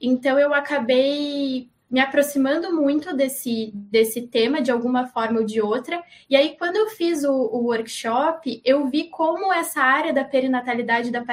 Então eu acabei me aproximando muito desse, desse tema de alguma forma ou de outra. E aí, quando eu fiz o, o workshop, eu vi como essa área da perinatalidade e da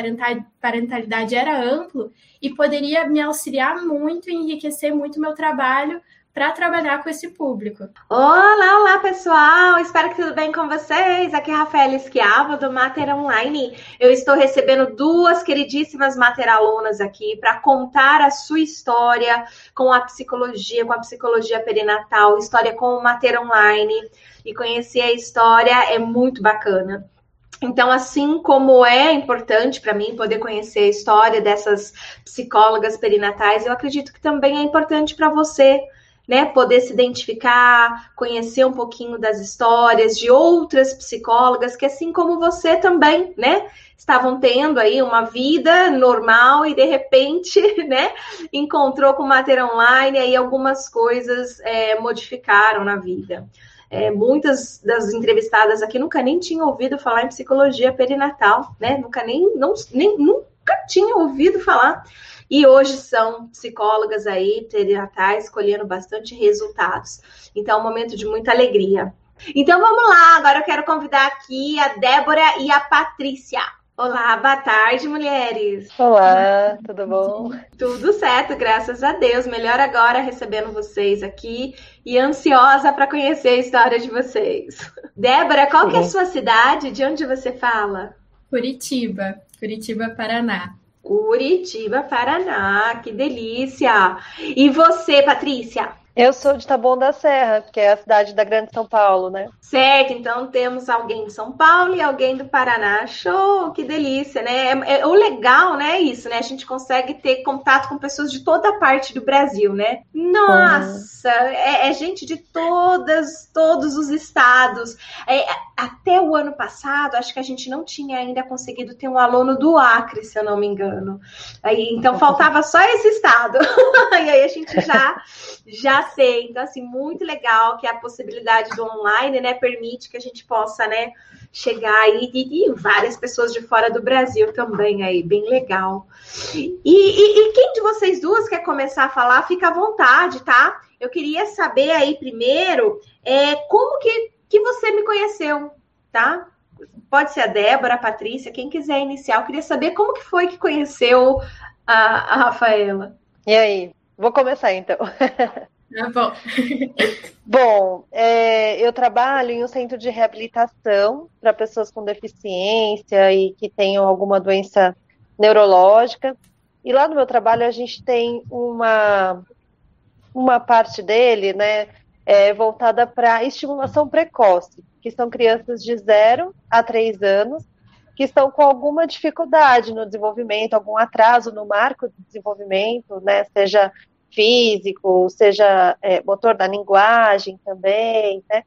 parentalidade era amplo e poderia me auxiliar muito enriquecer muito meu trabalho para trabalhar com esse público. Olá, olá pessoal! Espero que tudo bem com vocês. Aqui é a Rafaela Esquiava do Mater Online. Eu estou recebendo duas queridíssimas Mater alunas aqui para contar a sua história com a psicologia, com a psicologia perinatal, história com o Mater Online e conhecer a história é muito bacana. Então, assim como é importante para mim poder conhecer a história dessas psicólogas perinatais, eu acredito que também é importante para você né, poder se identificar, conhecer um pouquinho das histórias de outras psicólogas que, assim como você também, né, estavam tendo aí uma vida normal e de repente, né, encontrou com Mater Online e aí algumas coisas é, modificaram na vida. É, muitas das entrevistadas aqui nunca nem tinham ouvido falar em psicologia perinatal, né? Nunca nem, não, nem nunca tinha ouvido falar e hoje são psicólogas aí, perinatais, colhendo bastante resultados. Então, é um momento de muita alegria. Então, vamos lá. Agora eu quero convidar aqui a Débora e a Patrícia. Olá, boa tarde, mulheres. Olá, tudo bom? Tudo certo, graças a Deus. Melhor agora recebendo vocês aqui e ansiosa para conhecer a história de vocês. Débora, qual que é a sua cidade? De onde você fala? Curitiba, Curitiba, Paraná. Curitiba, Paraná, que delícia! E você, Patrícia? Eu sou de Taboão da Serra, que é a cidade da Grande São Paulo, né? Certo, então temos alguém de São Paulo e alguém do Paraná. Show, que delícia, né? É, é, o legal, né, é isso, né? A gente consegue ter contato com pessoas de toda parte do Brasil, né? Nossa, uhum. é, é, gente de todas, todos os estados. É, até o ano passado, acho que a gente não tinha ainda conseguido ter um aluno do Acre, se eu não me engano. Aí, então faltava só esse estado. e aí a gente já já Então, assim, muito legal que a possibilidade do online, né, permite que a gente possa, né, chegar aí e, e várias pessoas de fora do Brasil também aí, bem legal. E, e, e quem de vocês duas quer começar a falar, fica à vontade, tá? Eu queria saber aí primeiro é, como que, que você me conheceu, tá? Pode ser a Débora, a Patrícia, quem quiser iniciar. Eu queria saber como que foi que conheceu a, a Rafaela. E aí? Vou começar então. Ah, bom. bom, é, eu trabalho em um centro de reabilitação para pessoas com deficiência e que tenham alguma doença neurológica. E lá no meu trabalho a gente tem uma, uma parte dele, né, é, voltada para estimulação precoce, que são crianças de 0 a 3 anos que estão com alguma dificuldade no desenvolvimento, algum atraso no marco de desenvolvimento, né, seja físico, seja é, motor da linguagem também, né?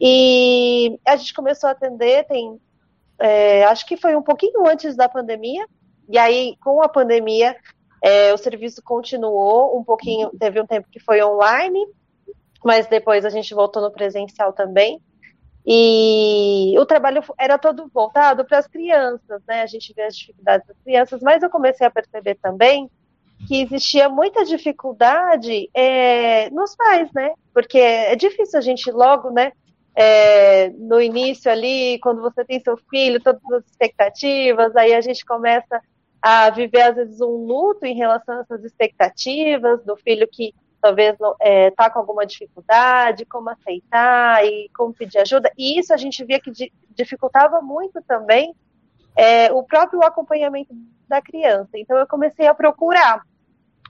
E a gente começou a atender, tem, é, acho que foi um pouquinho antes da pandemia, e aí com a pandemia é, o serviço continuou um pouquinho, teve um tempo que foi online, mas depois a gente voltou no presencial também. E o trabalho era todo voltado para as crianças, né? A gente vê as dificuldades das crianças, mas eu comecei a perceber também que existia muita dificuldade é, nos pais, né? Porque é difícil a gente logo, né? É, no início ali, quando você tem seu filho, todas as expectativas, aí a gente começa a viver às vezes um luto em relação a essas expectativas do filho que talvez está é, tá com alguma dificuldade, como aceitar e como pedir ajuda. E isso a gente via que dificultava muito também é, o próprio acompanhamento da criança. Então eu comecei a procurar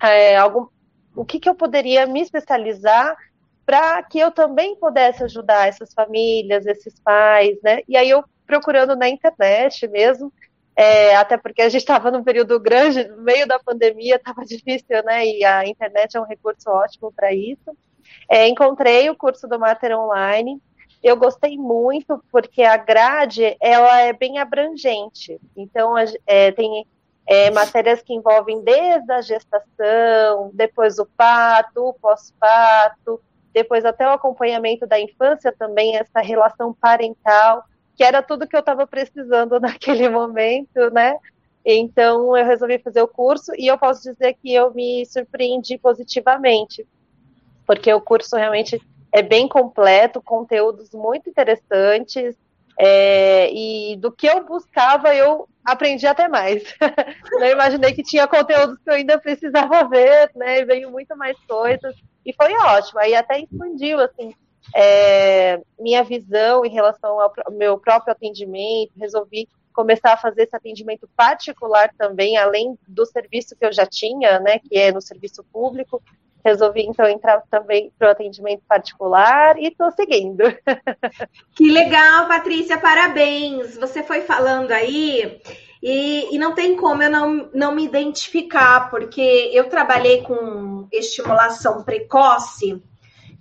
é, algum, o que, que eu poderia me especializar para que eu também pudesse ajudar essas famílias, esses pais, né? E aí eu procurando na internet mesmo, é, até porque a gente estava num período grande, no meio da pandemia, estava difícil, né? E a internet é um recurso ótimo para isso. É, encontrei o curso do Mater Online, eu gostei muito porque a grade ela é bem abrangente. Então é, tem é, matérias que envolvem desde a gestação, depois o parto, o pós-parto, depois até o acompanhamento da infância também, essa relação parental, que era tudo que eu estava precisando naquele momento, né? Então, eu resolvi fazer o curso e eu posso dizer que eu me surpreendi positivamente, porque o curso realmente é bem completo, conteúdos muito interessantes, é, e do que eu buscava, eu aprendi até mais. eu imaginei que tinha conteúdos que eu ainda precisava ver, né? Veio muito mais coisas. E foi ótimo. Aí até expandiu, assim, é, minha visão em relação ao meu próprio atendimento. Resolvi começar a fazer esse atendimento particular também, além do serviço que eu já tinha, né, que é no serviço público. Resolvi então entrar também para o atendimento particular e estou seguindo. Que legal, Patrícia, parabéns. Você foi falando aí e, e, não tem como eu não, não me identificar, porque eu trabalhei com estimulação precoce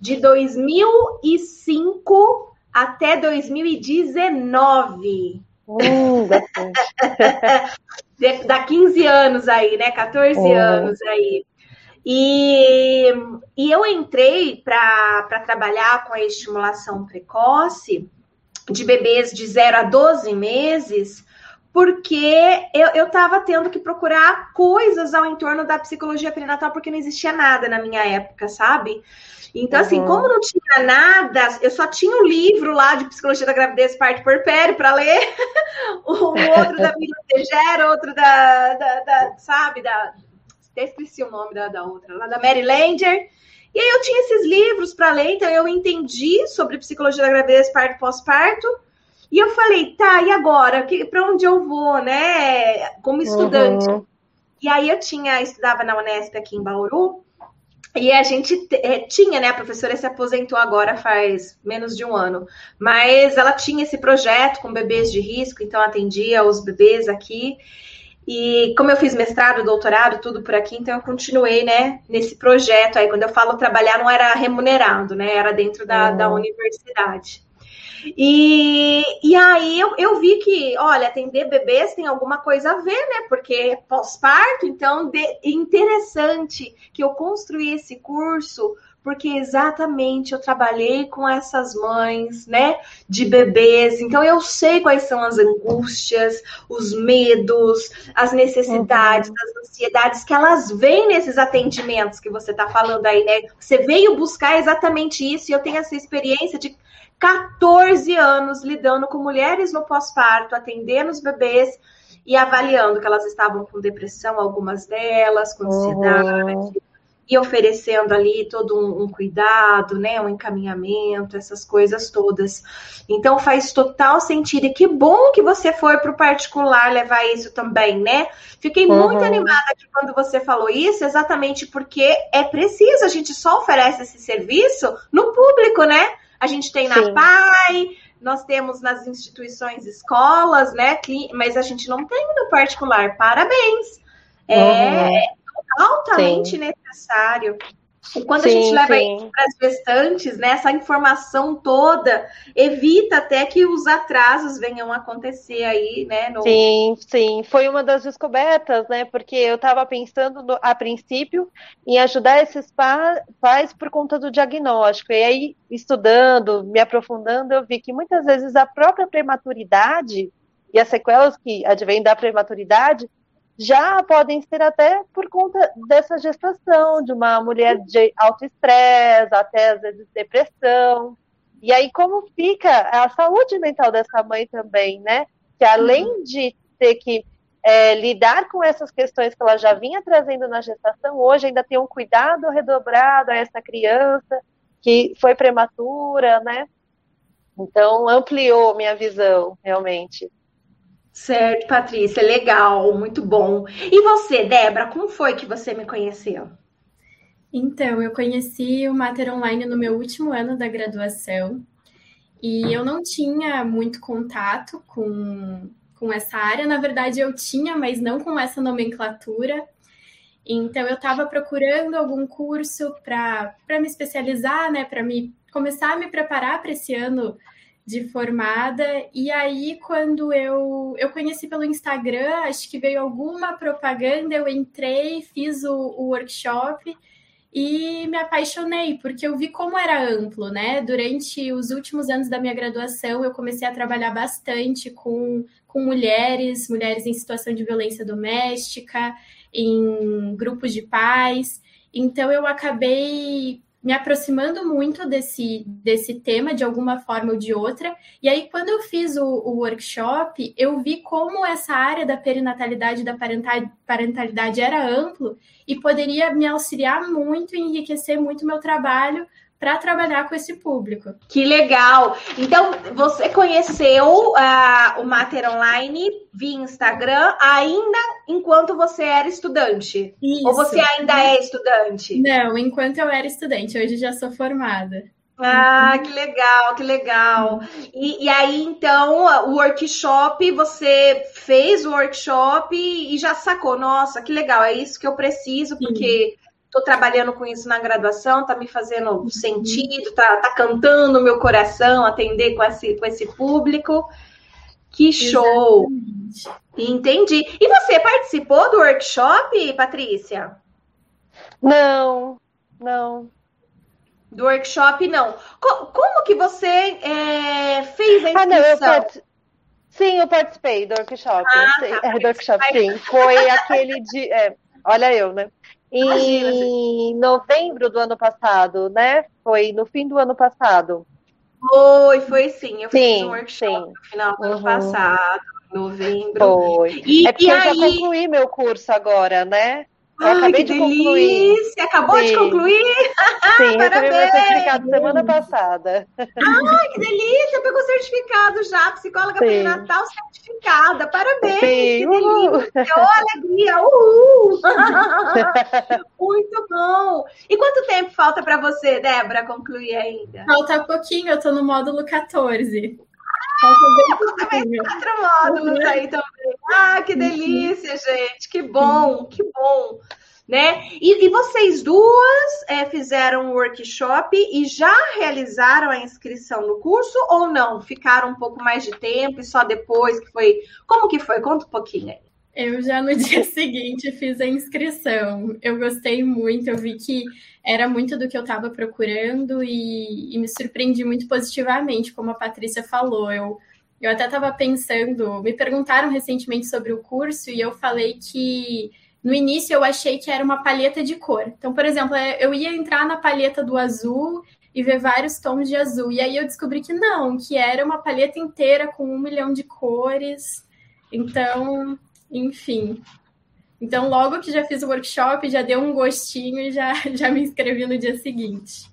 de 2005 até 2019. Hum, Dá 15 anos aí, né? 14 uhum. anos aí. E, e eu entrei para trabalhar com a estimulação precoce de bebês de 0 a 12 meses, porque eu estava tendo que procurar coisas ao entorno da psicologia perinatal, porque não existia nada na minha época, sabe? Então, assim, uhum. como não tinha nada, eu só tinha o um livro lá de Psicologia da Gravidez, parte por pé para ler, o outro da Miriam Tegera, outro da, da, da, sabe, da, até esqueci o nome da, da outra, lá da Mary Langer. E aí eu tinha esses livros para ler, então eu entendi sobre psicologia da gravidez, parto pós-parto. E eu falei, tá, e agora? Para onde eu vou, né? Como estudante. Uhum. E aí eu tinha, estudava na Unesp aqui em Bauru, e a gente é, tinha, né? A professora se aposentou agora faz menos de um ano, mas ela tinha esse projeto com bebês de risco, então atendia os bebês aqui. E como eu fiz mestrado, doutorado, tudo por aqui, então eu continuei, né, nesse projeto aí. Quando eu falo trabalhar, não era remunerado, né? Era dentro da, uhum. da universidade. E, e aí eu, eu vi que, olha, atender bebês tem alguma coisa a ver, né? Porque pós-parto, então, de, interessante que eu construí esse curso porque exatamente eu trabalhei com essas mães, né, de bebês, então eu sei quais são as angústias, os medos, as necessidades, uhum. as ansiedades que elas vêm nesses atendimentos que você está falando aí, né? Você veio buscar exatamente isso e eu tenho essa experiência de 14 anos lidando com mulheres no pós-parto, atendendo os bebês e avaliando que elas estavam com depressão, algumas delas, com ansiedade. Uhum e oferecendo ali todo um, um, cuidado, né, um encaminhamento, essas coisas todas. Então faz total sentido. E que bom que você foi para o particular levar isso também, né? Fiquei uhum. muito animada quando você falou isso, exatamente porque é preciso, a gente só oferece esse serviço no público, né? A gente tem na Sim. PAI, nós temos nas instituições escolas, né? Mas a gente não tem no particular. Parabéns! É, uhum altamente sim. necessário. E quando sim, a gente leva isso para as gestantes, né, essa informação toda evita até que os atrasos venham a acontecer aí, né? No... Sim, sim. Foi uma das descobertas, né? Porque eu estava pensando no, a princípio em ajudar esses pa pais por conta do diagnóstico. E aí, estudando, me aprofundando, eu vi que muitas vezes a própria prematuridade e as sequelas que advêm da prematuridade já podem ser até por conta dessa gestação, de uma mulher de alto estresse, até às vezes depressão. E aí, como fica a saúde mental dessa mãe também, né? Que além uhum. de ter que é, lidar com essas questões que ela já vinha trazendo na gestação, hoje ainda tem um cuidado redobrado a essa criança que foi prematura, né? Então, ampliou minha visão, realmente. Certo, Patrícia, legal, muito bom. E você, Débora, como foi que você me conheceu? Então, eu conheci o Mater Online no meu último ano da graduação e eu não tinha muito contato com, com essa área. Na verdade, eu tinha, mas não com essa nomenclatura. Então, eu estava procurando algum curso para me especializar, né, para me começar a me preparar para esse ano de formada. E aí, quando eu, eu conheci pelo Instagram, acho que veio alguma propaganda, eu entrei, fiz o, o workshop e me apaixonei, porque eu vi como era amplo, né? Durante os últimos anos da minha graduação, eu comecei a trabalhar bastante com, com mulheres, mulheres em situação de violência doméstica, em grupos de pais. Então, eu acabei me aproximando muito desse, desse tema de alguma forma ou de outra. E aí, quando eu fiz o, o workshop, eu vi como essa área da perinatalidade e da parentalidade era amplo e poderia me auxiliar muito enriquecer muito meu trabalho para trabalhar com esse público. Que legal! Então, você conheceu uh, o Mater Online via Instagram ainda enquanto você era estudante? Isso. Ou você ainda é estudante? Não, enquanto eu era estudante. Hoje já sou formada. Ah, que legal, que legal. E, e, aí, então, o workshop, você fez o workshop e já sacou, nossa, que legal, é isso que eu preciso, porque estou trabalhando com isso na graduação, está me fazendo sentido, está tá cantando meu coração, atender com esse, com esse público. Que show! Exatamente. Entendi. E você participou do workshop, Patrícia? Não, não. Do workshop, não. Co como que você é, fez a inscrição? Ah, não, eu part... Sim, eu participei do workshop. Ah, tá, é, do workshop, sim. Foi aquele de... É, olha eu, né? Em novembro do ano passado, né? Foi no fim do ano passado. Foi, foi sim. Eu sim, fiz um workshop sim. no final do uhum. ano passado, novembro. Foi. E, é porque e eu aí... já concluí meu curso agora, né? Eu Ai, acabei de delícia. concluir. Acabou Sim. de concluir? Sim, recebi meu certificado semana passada. Ai, que delícia! Pegou certificado já, psicóloga perinatal certificada. Parabéns! Sim. Que delícia! Oh, alegria! Uhul! Muito bom! E quanto tempo falta para você, Débora, concluir ainda? Falta pouquinho, eu tô no módulo 14. Quatro módulos aí também. Ah, que delícia, gente! Que bom, que bom! Né? E, e vocês duas é, fizeram um workshop e já realizaram a inscrição no curso ou não? Ficaram um pouco mais de tempo e só depois que foi. Como que foi? Conta um pouquinho aí. Eu já no dia seguinte fiz a inscrição. Eu gostei muito, eu vi que era muito do que eu estava procurando e, e, me surpreendi muito positivamente, como a Patrícia falou. Eu, eu até estava pensando, me perguntaram recentemente sobre o curso e eu falei que no início eu achei que era uma palheta de cor. Então, por exemplo, é, eu ia entrar na palheta do azul e ver vários tons de azul. E aí eu descobri que não, que era uma palheta inteira com um milhão de cores. Então, enfim. Então, logo que já fiz o workshop, já deu um gostinho e já, já me inscrevi no dia seguinte.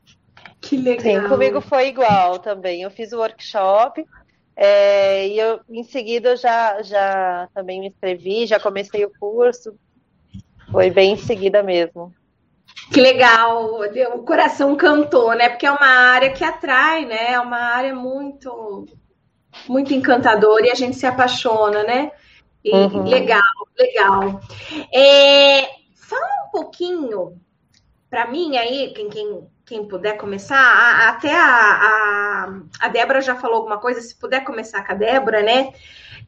Que legal. Sim, comigo foi igual também. Eu fiz o workshop é, e eu, em seguida, já, já também me inscrevi, já comecei o curso. Foi bem em seguida mesmo. Que legal, o coração cantou, né? Porque é uma área que atrai, né? É uma área muito, muito encantadora e a gente se apaixona, né? E, uhum. Legal, legal. É, fala um pouquinho para mim aí, quem, quem, quem puder começar, a, até a, a, a Débora já falou alguma coisa, se puder começar com a Débora, né?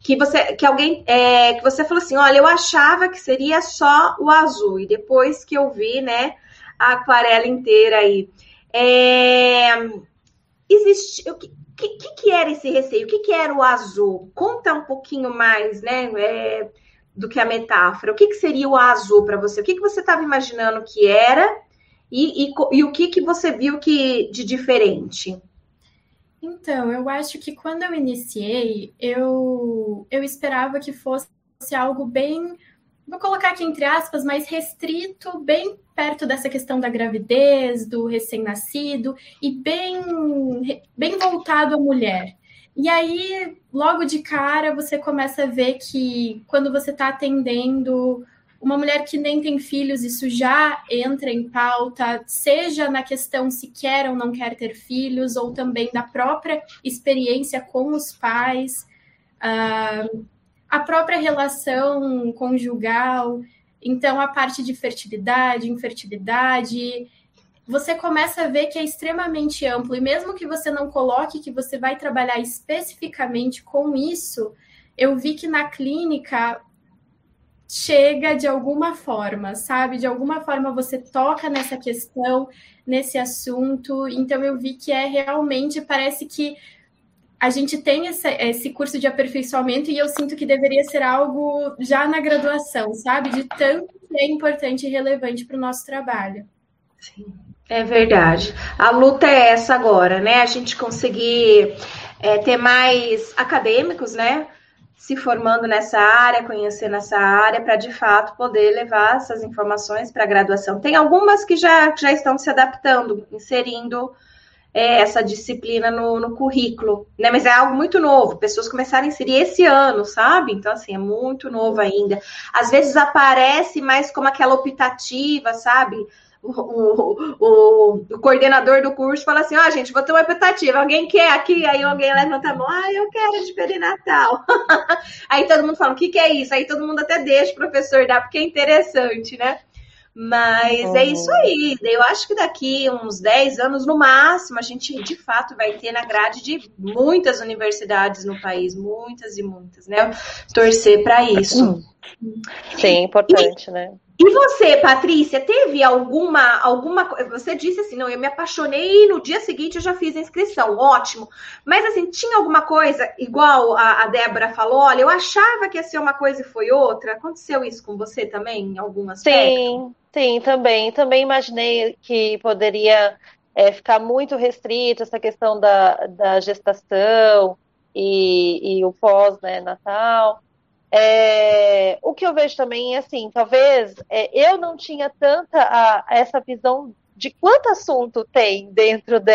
que você que alguém é, que você falou assim, olha, eu achava que seria só o azul e depois que eu vi, né, a aquarela inteira aí, é, existe o que, que, que era esse receio? O que, que era o azul? Conta um pouquinho mais, né, é, do que a metáfora. O que, seria o azul para você? O que, que você estava imaginando que era e, e, e o que, que você viu que de diferente? Então, eu acho que quando eu iniciei, eu, eu esperava que fosse algo bem, vou colocar aqui entre aspas, mais restrito, bem perto dessa questão da gravidez, do recém-nascido, e bem, bem voltado à mulher. E aí, logo de cara, você começa a ver que quando você está atendendo uma mulher que nem tem filhos, isso já entra em pauta, seja na questão se quer ou não quer ter filhos, ou também da própria experiência com os pais, uh, a própria relação conjugal, então a parte de fertilidade, infertilidade. Você começa a ver que é extremamente amplo, e mesmo que você não coloque que você vai trabalhar especificamente com isso, eu vi que na clínica chega de alguma forma, sabe? De alguma forma você toca nessa questão, nesse assunto. Então eu vi que é realmente, parece que a gente tem esse curso de aperfeiçoamento e eu sinto que deveria ser algo já na graduação, sabe? De tanto que é importante e relevante para o nosso trabalho. Sim, é verdade. A luta é essa agora, né? A gente conseguir é, ter mais acadêmicos, né? Se formando nessa área, conhecendo essa área, para de fato poder levar essas informações para a graduação. Tem algumas que já, já estão se adaptando, inserindo é, essa disciplina no, no, currículo, né? Mas é algo muito novo, pessoas começaram a inserir esse ano, sabe? Então, assim, é muito novo ainda. Às vezes aparece mais como aquela optativa, sabe? O, o, o, o, coordenador do curso fala assim: Ó, oh, gente, vou ter uma optativa. Alguém quer aqui? Aí alguém levanta a mão: Ah, eu quero de perinatal. aí todo mundo fala: O que, que é isso? Aí todo mundo até deixa o professor dar, porque é interessante, né? Mas oh. é isso aí. Eu acho que daqui uns 10 anos, no máximo, a gente de fato vai ter na grade de muitas universidades no país, muitas e muitas, né? Torcer para isso. Sim, importante, e, né? E você, Patrícia, teve alguma alguma você disse assim, não, eu me apaixonei e no dia seguinte eu já fiz a inscrição, ótimo. Mas assim, tinha alguma coisa igual a, a Débora falou, olha, eu achava que ia ser uma coisa e foi outra. Aconteceu isso com você também em algumas Sim, sim, também. Também imaginei que poderia é, ficar muito restrito essa questão da, da gestação e, e o pós, né. É, o que eu vejo também é assim, talvez é, eu não tinha tanta a, essa visão de quanto assunto tem dentro de,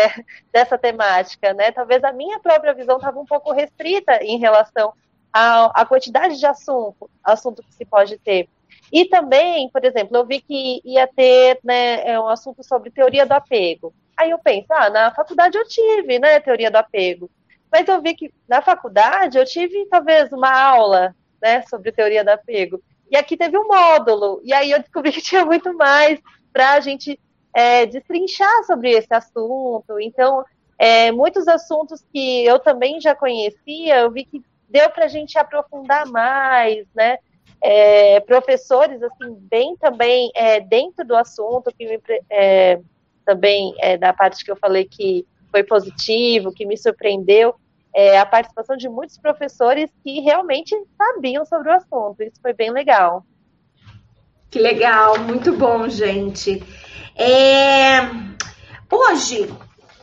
dessa temática, né? Talvez a minha própria visão estava um pouco restrita em relação à quantidade de assunto, assunto que se pode ter. E também, por exemplo, eu vi que ia ter né, é, um assunto sobre teoria do apego. Aí eu penso, ah, na faculdade eu tive, né, teoria do apego. Mas eu vi que na faculdade eu tive talvez uma aula né, sobre teoria do apego. E aqui teve um módulo, e aí eu descobri que tinha muito mais para a gente é, destrinchar sobre esse assunto. Então, é, muitos assuntos que eu também já conhecia, eu vi que deu para a gente aprofundar mais, né? É, professores, assim, bem também é, dentro do assunto, que me, é, também é, da parte que eu falei que foi positivo, que me surpreendeu, é, a participação de muitos professores que realmente sabiam sobre o assunto. Isso foi bem legal. Que legal, muito bom, gente. É... Hoje,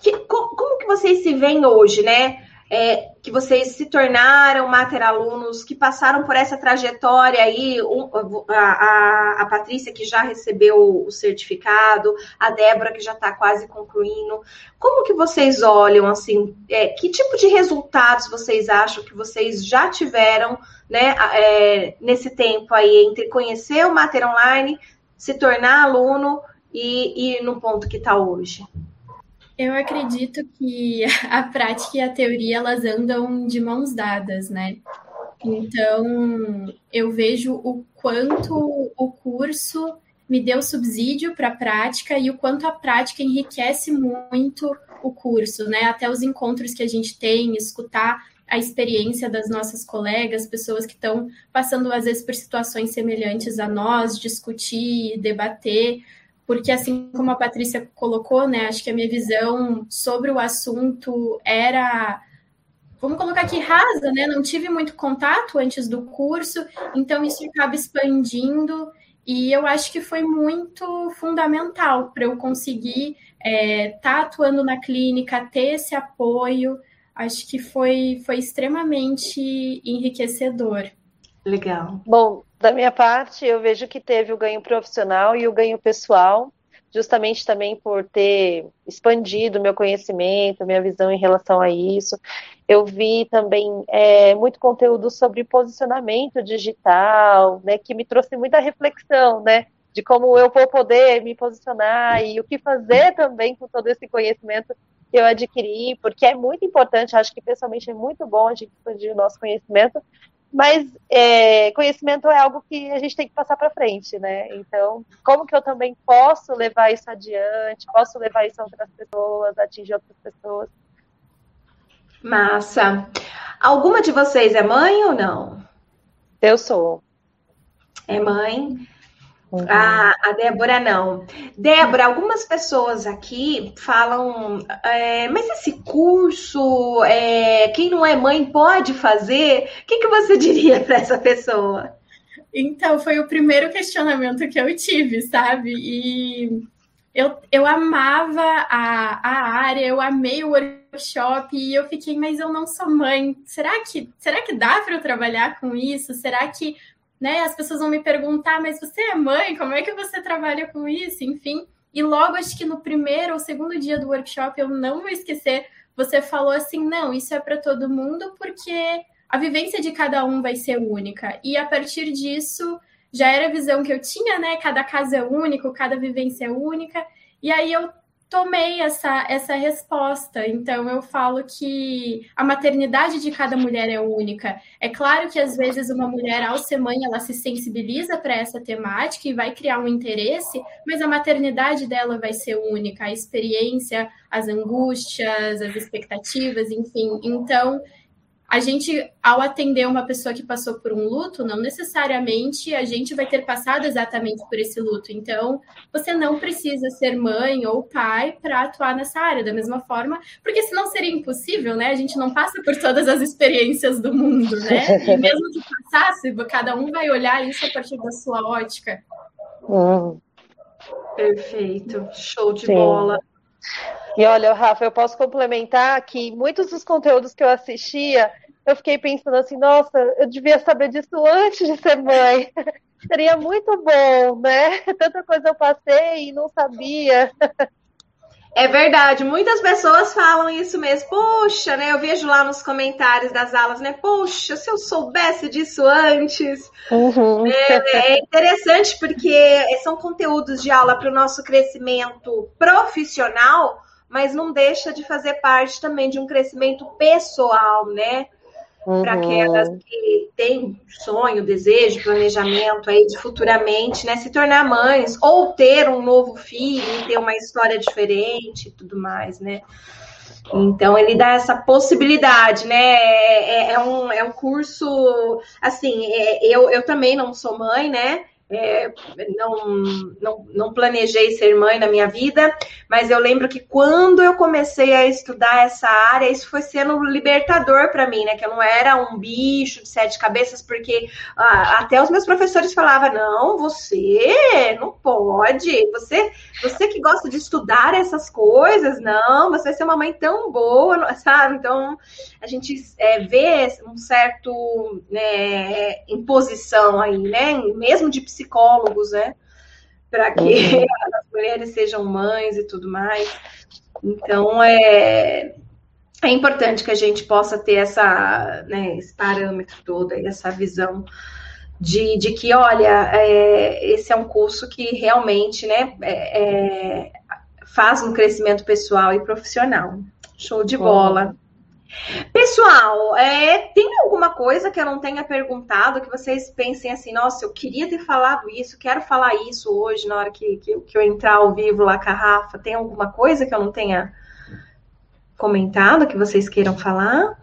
que, como que vocês se veem hoje, né? É, que vocês se tornaram mater alunos, que passaram por essa trajetória aí, um, a, a, a, Patrícia que já recebeu o certificado, a Débora que já está quase concluindo. Como que vocês olham assim? É, que tipo de resultados vocês acham que vocês já tiveram, né, é, nesse tempo aí entre conhecer o Mater Online, se tornar aluno e, e no ponto que está hoje? Eu acredito que a prática e a teoria elas andam de mãos dadas, né? Então, eu vejo o quanto o curso me deu subsídio para a prática e o quanto a prática enriquece muito o curso, né? Até os encontros que a gente tem, escutar a experiência das nossas colegas, pessoas que estão passando às vezes por situações semelhantes a nós, discutir, debater porque assim como a Patrícia colocou, né, acho que a minha visão sobre o assunto era vamos colocar aqui rasa, né? Não tive muito contato antes do curso, então isso acaba expandindo e eu acho que foi muito fundamental para eu conseguir estar é, tá atuando na clínica, ter esse apoio. Acho que foi, foi extremamente enriquecedor. Legal. Bom, da minha parte, eu vejo que teve o ganho profissional e o ganho pessoal, justamente também por ter expandido meu conhecimento, minha visão em relação a isso. Eu vi também é, muito conteúdo sobre posicionamento digital, né, que me trouxe muita reflexão, né, de como eu vou poder me posicionar e o que fazer também com todo esse conhecimento que eu adquiri, porque é muito importante, acho que pessoalmente é muito bom a gente expandir o nosso conhecimento, mas é, conhecimento é algo que a gente tem que passar para frente, né? Então, como que eu também posso levar isso adiante, posso levar isso a outras pessoas, atingir outras pessoas? Massa. Alguma de vocês é mãe ou não? Eu sou. é mãe. Uhum. A, a Débora não. Débora, algumas pessoas aqui falam, é, mas esse curso, é, quem não é mãe pode fazer? O que, que você diria para essa pessoa? Então, foi o primeiro questionamento que eu tive, sabe? E eu, eu amava a, a área, eu amei o workshop e eu fiquei, mas eu não sou mãe. Será que, será que dá para eu trabalhar com isso? Será que né, as pessoas vão me perguntar, mas você é mãe? Como é que você trabalha com isso? Enfim. E logo, acho que no primeiro ou segundo dia do workshop, eu não vou esquecer, você falou assim: não, isso é para todo mundo, porque a vivência de cada um vai ser única. E a partir disso, já era a visão que eu tinha, né? Cada caso é único, cada vivência é única. E aí eu tomei essa, essa resposta. Então eu falo que a maternidade de cada mulher é única. É claro que às vezes uma mulher, ao ser mãe, ela se sensibiliza para essa temática e vai criar um interesse, mas a maternidade dela vai ser única, a experiência, as angústias, as expectativas, enfim. Então a gente, ao atender uma pessoa que passou por um luto, não necessariamente a gente vai ter passado exatamente por esse luto. Então, você não precisa ser mãe ou pai para atuar nessa área da mesma forma, porque senão seria impossível, né? A gente não passa por todas as experiências do mundo, né? E mesmo que passasse, cada um vai olhar isso a partir da sua ótica. Hum. Perfeito, show de Sim. bola. E olha, Rafa, eu posso complementar que muitos dos conteúdos que eu assistia, eu fiquei pensando assim, nossa, eu devia saber disso antes de ser mãe. Seria muito bom, né? Tanta coisa eu passei e não sabia. É verdade, muitas pessoas falam isso mesmo. Poxa, né? Eu vejo lá nos comentários das aulas, né? Poxa, se eu soubesse disso antes. Uhum. É, é, interessante porque são conteúdos de aula para o nosso crescimento profissional, mas não deixa de fazer parte também de um crescimento pessoal, né? Uhum. Para aquelas que têm sonho, desejo, planejamento aí de futuramente, né, se tornar mães ou ter um novo filho e ter uma história diferente e tudo mais, né? Então ele dá essa possibilidade, né? É, é, é um, é um curso assim, é, eu, eu também não sou mãe, né? É, não, não, não planejei ser mãe na minha vida, mas eu lembro que quando eu comecei a estudar essa área, isso foi sendo libertador para mim, né? Que eu não era um bicho de sete cabeças, porque ah, até os meus professores falavam: não, você não pode, você, você que gosta de estudar essas coisas, não, você vai ser uma mãe tão boa, sabe? Então a gente é, vê um certo né, imposição aí, né? Mesmo de psicólogos, né? Para que uhum. as mulheres sejam mães e tudo mais. Então, é, é importante que a gente possa ter essa, né, esse parâmetro todo, essa visão de, de que, olha, é, esse é um curso que realmente né, é, é faz um crescimento pessoal e profissional. Show de bola. Pessoal, é, tem alguma coisa que eu não tenha perguntado que vocês pensem assim, nossa, eu queria ter falado isso, quero falar isso hoje na hora que, que, que eu entrar ao vivo lá com a Rafa? Tem alguma coisa que eu não tenha comentado que vocês queiram falar?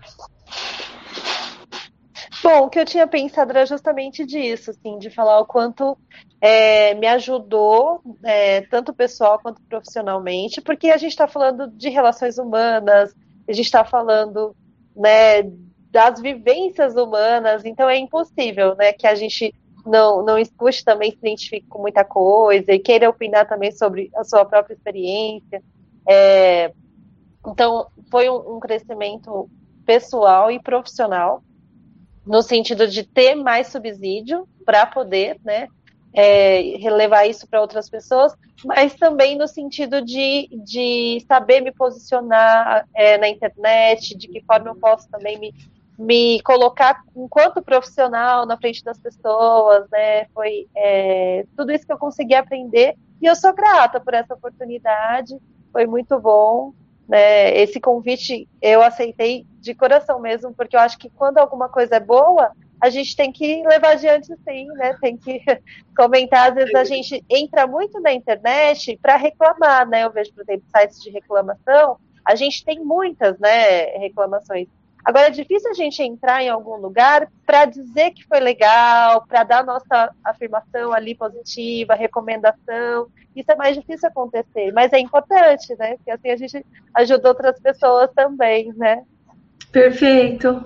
Bom, o que eu tinha pensado era justamente disso, assim, de falar o quanto é, me ajudou, é, tanto pessoal quanto profissionalmente, porque a gente está falando de relações humanas, a gente está falando né, das vivências humanas, então é impossível né, que a gente não, não escute também, se identifique com muita coisa e queira opinar também sobre a sua própria experiência. É, então, foi um, um crescimento pessoal e profissional, no sentido de ter mais subsídio para poder né, é, relevar isso para outras pessoas, mas também no sentido de, de saber me posicionar é, na internet, de que forma eu posso também me, me colocar enquanto profissional na frente das pessoas, né? Foi é, tudo isso que eu consegui aprender e eu sou grata por essa oportunidade, foi muito bom. Né? Esse convite eu aceitei de coração mesmo, porque eu acho que quando alguma coisa é boa, a gente tem que levar adiante sim, né? Tem que comentar. Às vezes a gente entra muito na internet para reclamar, né? Eu vejo, por exemplo, sites de reclamação, a gente tem muitas, né, reclamações. Agora, é difícil a gente entrar em algum lugar para dizer que foi legal, para dar nossa afirmação ali positiva, recomendação. Isso é mais difícil acontecer, mas é importante, né? Porque assim a gente ajuda outras pessoas também, né? Perfeito.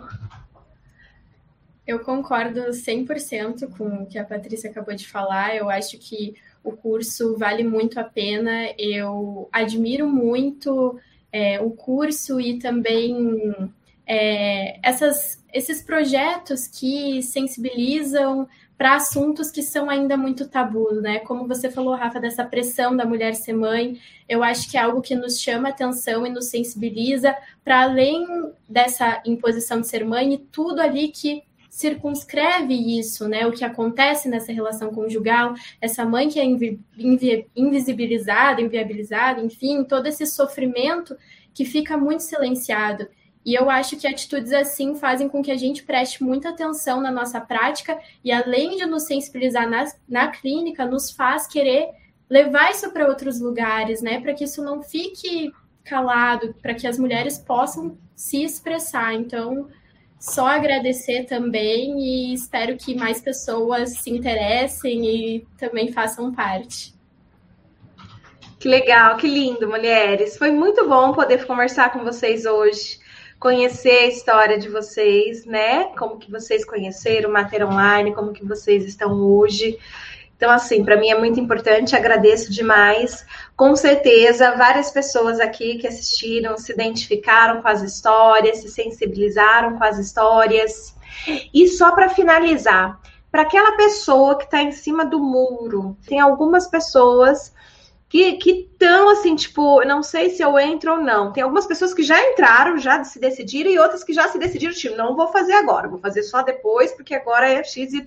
Eu concordo 100% com o que a Patrícia acabou de falar. Eu acho que o curso vale muito a pena. Eu admiro muito é, o curso e também é, essas, esses projetos que sensibilizam para assuntos que são ainda muito tabu, né? Como você falou, Rafa, dessa pressão da mulher ser mãe, eu acho que é algo que nos chama atenção e nos sensibiliza para além dessa imposição de ser mãe e tudo ali que circunscreve isso, né? O que acontece nessa relação conjugal, essa mãe que é invi invi invisibilizada, inviabilizada, enfim, todo esse sofrimento que fica muito silenciado. E eu acho que atitudes assim fazem com que a gente preste muita atenção na nossa prática e, além de nos sensibilizar na, na clínica, nos faz querer levar isso para outros lugares, né? Para que isso não fique calado, para que as mulheres possam se expressar. Então, só agradecer também e espero que mais pessoas se interessem e também façam parte. Que legal, que lindo, mulheres. Foi muito bom poder conversar com vocês hoje, conhecer a história de vocês, né? Como que vocês conheceram o Mater Online, como que vocês estão hoje. Então, assim, para mim é muito importante, agradeço demais. Com certeza, várias pessoas aqui que assistiram se identificaram com as histórias, se sensibilizaram com as histórias. E só para finalizar, para aquela pessoa que está em cima do muro, tem algumas pessoas que estão assim, tipo, não sei se eu entro ou não. Tem algumas pessoas que já entraram, já se decidiram, e outras que já se decidiram, tipo, não vou fazer agora, vou fazer só depois, porque agora é XYZ.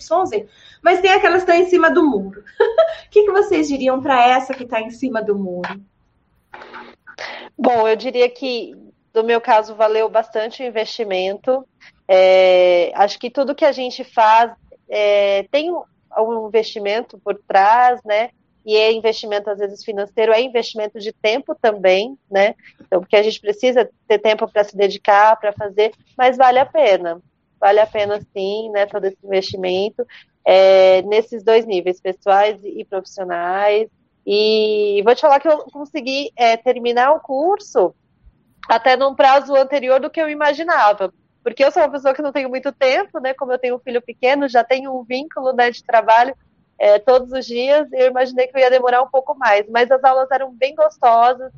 Mas tem aquelas que estão em cima do muro. O que, que vocês diriam para essa que está em cima do muro? Bom, eu diria que, no meu caso, valeu bastante o investimento. É, acho que tudo que a gente faz é, tem um investimento por trás, né? E é investimento, às vezes, financeiro, é investimento de tempo também, né? Então, porque a gente precisa ter tempo para se dedicar, para fazer, mas vale a pena. Vale a pena, sim, né, todo esse investimento, é, nesses dois níveis, pessoais e profissionais. E vou te falar que eu consegui é, terminar o curso até num prazo anterior do que eu imaginava. Porque eu sou uma pessoa que não tenho muito tempo, né? Como eu tenho um filho pequeno, já tenho um vínculo né, de trabalho é, todos os dias, eu imaginei que eu ia demorar um pouco mais, mas as aulas eram bem gostosas.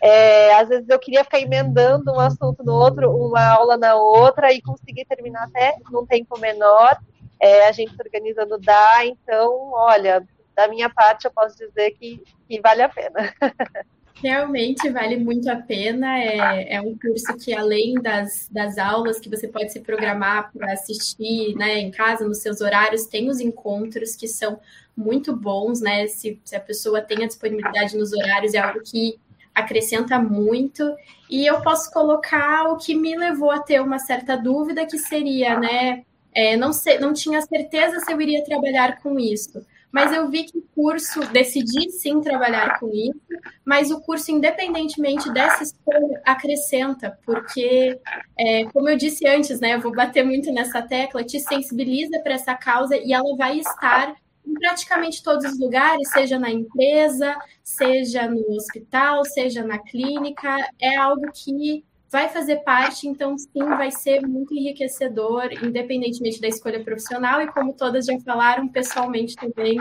É, às vezes eu queria ficar emendando um assunto no outro, uma aula na outra, e conseguir terminar até num tempo menor. É, a gente se organizando dá, então, olha, da minha parte eu posso dizer que, que vale a pena. Realmente vale muito a pena. É, é um curso que, além das, das aulas que você pode se programar para assistir né, em casa, nos seus horários, tem os encontros que são muito bons, né? Se, se a pessoa tem a disponibilidade nos horários, é algo que acrescenta muito. E eu posso colocar o que me levou a ter uma certa dúvida, que seria, né? É, não, sei, não tinha certeza se eu iria trabalhar com isso mas eu vi que o curso, decidi sim trabalhar com isso, mas o curso, independentemente dessa escolha, acrescenta, porque, é, como eu disse antes, né, eu vou bater muito nessa tecla, te sensibiliza para essa causa e ela vai estar em praticamente todos os lugares, seja na empresa, seja no hospital, seja na clínica, é algo que vai fazer parte, então sim, vai ser muito enriquecedor, independentemente da escolha profissional, e como todas já falaram, pessoalmente também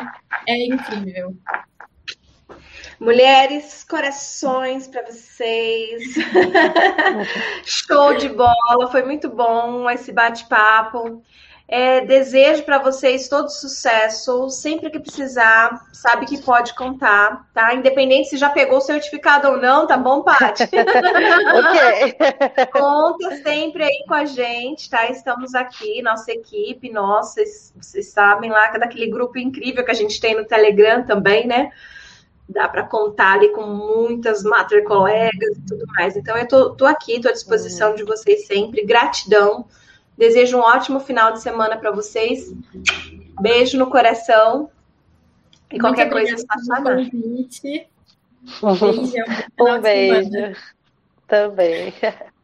é incrível. Mulheres, corações para vocês. Show de bola, foi muito bom esse bate-papo. É, desejo para vocês todo sucesso. Sempre que precisar, sabe que pode contar, tá? Independente se já pegou o certificado ou não, tá bom, Paty? ok. Conta sempre aí com a gente, tá? Estamos aqui, nossa equipe, nossa, vocês, vocês sabem lá, daquele grupo incrível que a gente tem no Telegram também, né? Dá para contar ali com muitas mater colegas e tudo mais. Então, eu tô, tô aqui, tô à disposição de vocês sempre. Gratidão Desejo um ótimo final de semana para vocês. Beijo no coração. E qualquer coisa é só chamar. Beijo. Um beijo. Também.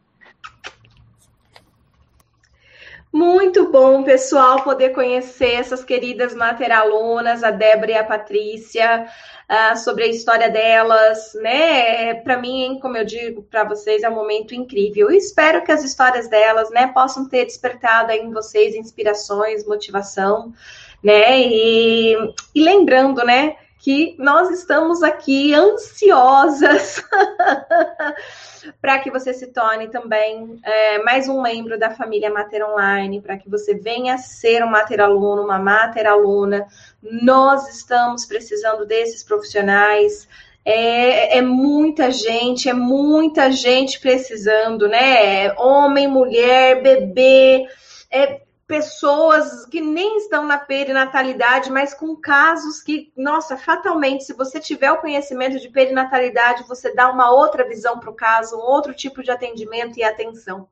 Muito bom, pessoal, poder conhecer essas queridas materalunas, a Débora e a Patrícia, uh, sobre a história delas, né? Para mim, como eu digo para vocês, é um momento incrível. Eu espero que as histórias delas, né, possam ter despertado em vocês inspirações, motivação, né? E, e lembrando, né, que nós estamos aqui ansiosas para que você se torne também é, mais um membro da família Mater Online, para que você venha ser um Mater aluno, uma Mater aluna. Nós estamos precisando desses profissionais. É, é, muita gente, é muita gente precisando, né? Homem, mulher, bebê, é, pessoas que nem estão na perinatalidade, mas com casos que, nossa, fatalmente, se você tiver o conhecimento de perinatalidade, você dá uma outra visão para o caso, um outro tipo de atendimento e atenção.